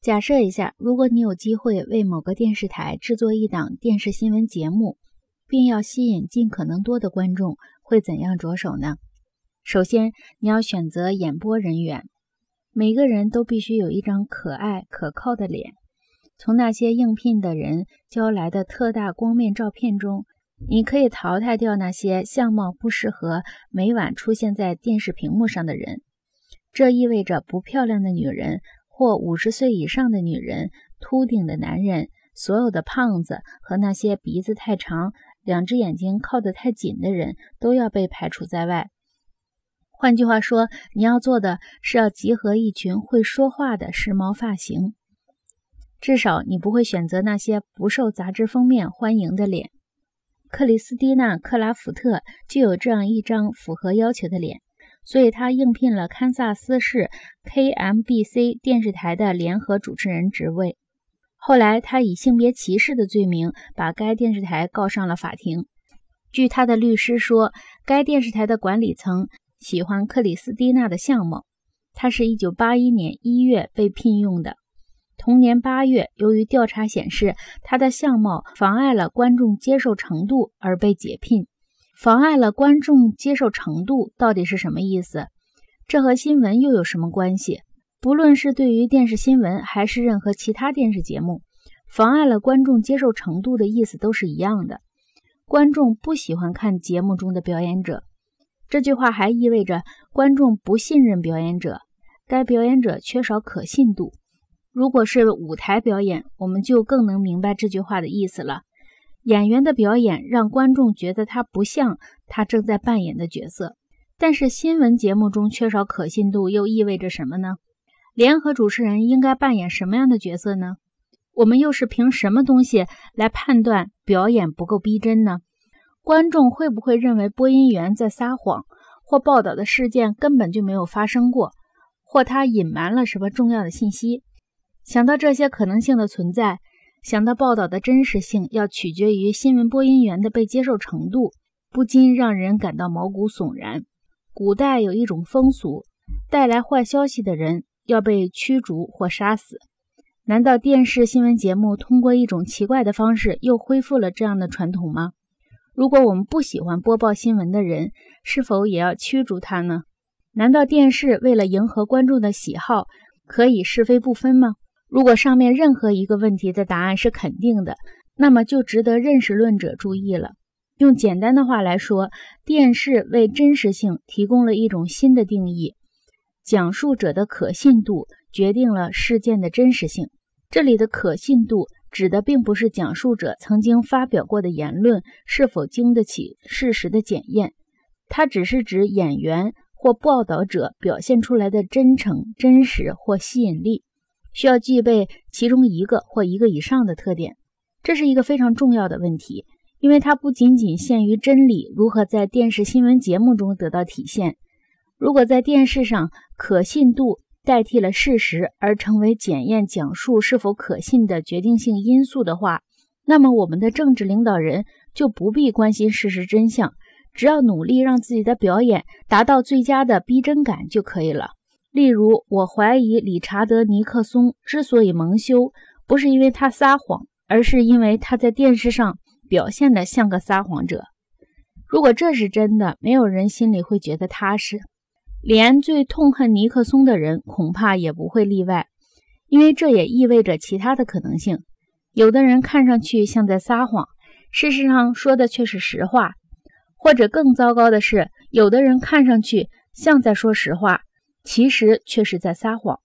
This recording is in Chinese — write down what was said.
假设一下，如果你有机会为某个电视台制作一档电视新闻节目，并要吸引尽可能多的观众，会怎样着手呢？首先，你要选择演播人员，每个人都必须有一张可爱可靠的脸。从那些应聘的人交来的特大光面照片中，你可以淘汰掉那些相貌不适合每晚出现在电视屏幕上的人。这意味着不漂亮的女人。或五十岁以上的女人、秃顶的男人、所有的胖子和那些鼻子太长、两只眼睛靠得太紧的人都要被排除在外。换句话说，你要做的是要集合一群会说话的时髦发型。至少你不会选择那些不受杂志封面欢迎的脸。克里斯蒂娜·克拉福特就有这样一张符合要求的脸。所以他应聘了堪萨斯市 KMBC 电视台的联合主持人职位。后来，他以性别歧视的罪名把该电视台告上了法庭。据他的律师说，该电视台的管理层喜欢克里斯蒂娜的相貌。他是一九八一年一月被聘用的。同年八月，由于调查显示他的相貌妨碍了观众接受程度而被解聘。妨碍了观众接受程度到底是什么意思？这和新闻又有什么关系？不论是对于电视新闻还是任何其他电视节目，妨碍了观众接受程度的意思都是一样的。观众不喜欢看节目中的表演者。这句话还意味着观众不信任表演者，该表演者缺少可信度。如果是舞台表演，我们就更能明白这句话的意思了。演员的表演让观众觉得他不像他正在扮演的角色，但是新闻节目中缺少可信度又意味着什么呢？联合主持人应该扮演什么样的角色呢？我们又是凭什么东西来判断表演不够逼真呢？观众会不会认为播音员在撒谎，或报道的事件根本就没有发生过，或他隐瞒了什么重要的信息？想到这些可能性的存在。想到报道的真实性要取决于新闻播音员的被接受程度，不禁让人感到毛骨悚然。古代有一种风俗，带来坏消息的人要被驱逐或杀死。难道电视新闻节目通过一种奇怪的方式又恢复了这样的传统吗？如果我们不喜欢播报新闻的人，是否也要驱逐他呢？难道电视为了迎合观众的喜好，可以是非不分吗？如果上面任何一个问题的答案是肯定的，那么就值得认识论者注意了。用简单的话来说，电视为真实性提供了一种新的定义：讲述者的可信度决定了事件的真实性。这里的可信度指的并不是讲述者曾经发表过的言论是否经得起事实的检验，它只是指演员或报道者表现出来的真诚、真实或吸引力。需要具备其中一个或一个以上的特点，这是一个非常重要的问题，因为它不仅仅限于真理如何在电视新闻节目中得到体现。如果在电视上可信度代替了事实而成为检验讲述是否可信的决定性因素的话，那么我们的政治领导人就不必关心事实真相，只要努力让自己的表演达到最佳的逼真感就可以了。例如，我怀疑理查德·尼克松之所以蒙羞，不是因为他撒谎，而是因为他在电视上表现得像个撒谎者。如果这是真的，没有人心里会觉得踏实，连最痛恨尼克松的人恐怕也不会例外，因为这也意味着其他的可能性：有的人看上去像在撒谎，事实上说的却是实话；或者更糟糕的是，有的人看上去像在说实话。其实却是在撒谎。